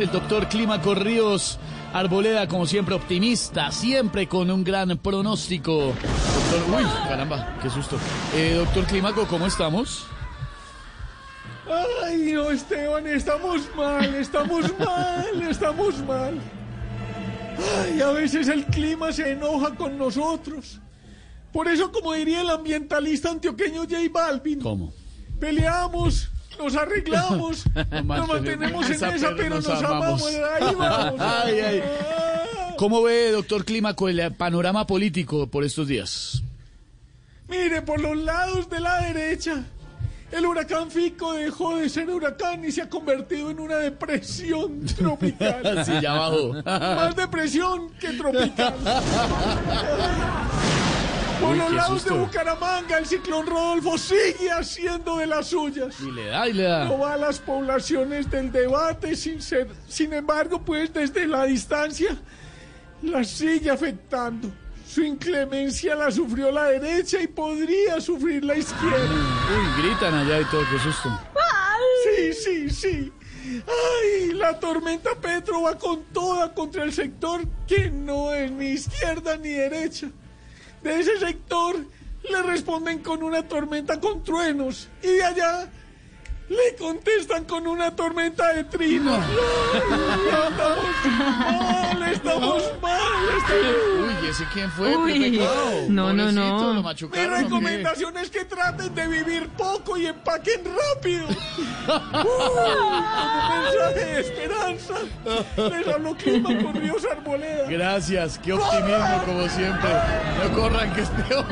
el doctor Clímaco Ríos Arboleda, como siempre, optimista, siempre con un gran pronóstico. Doctor, uy, caramba, qué susto. Eh, doctor Clímaco, ¿cómo estamos? Ay, no, Esteban, estamos mal, estamos mal, estamos mal. Ay, a veces el clima se enoja con nosotros. Por eso, como diría el ambientalista antioqueño J Balvin, ¿Cómo? peleamos, nos arreglamos, nos mantenemos en esa, esa, pero nos nos amamos. amamos. Ahí vamos. Ay, ay. Ah. ¿Cómo ve, doctor Clímaco, el panorama político por estos días? Mire, por los lados de la derecha, el huracán Fico dejó de ser huracán y se ha convertido en una depresión tropical. Sí, ya bajó. Más depresión que tropical. Lados de. Bucaramanga, el ciclón Rodolfo sigue haciendo de las suyas. Y le da, y le No da. va a las poblaciones del debate, sin, ser, sin embargo, pues desde la distancia las sigue afectando. Su inclemencia la sufrió la derecha y podría sufrir la izquierda. Uy, gritan allá y todo, qué susto. Sí, sí, sí. Ay, la tormenta Petro va con toda contra el sector que no es ni izquierda ni derecha. De ese sector le responden con una tormenta con truenos y de allá le contestan con una tormenta de trinos. Ay, estamos mal, estamos mal, estamos Uy, ¿ese quién fue? Uy, no, no, no. Lo Mi recomendación es que traten de vivir poco y empaquen rápido. Uy, mensaje de esperanza. Les habló Clima con Ríos Arboleda. Gracias, qué optimismo como siempre. No corran que es peor.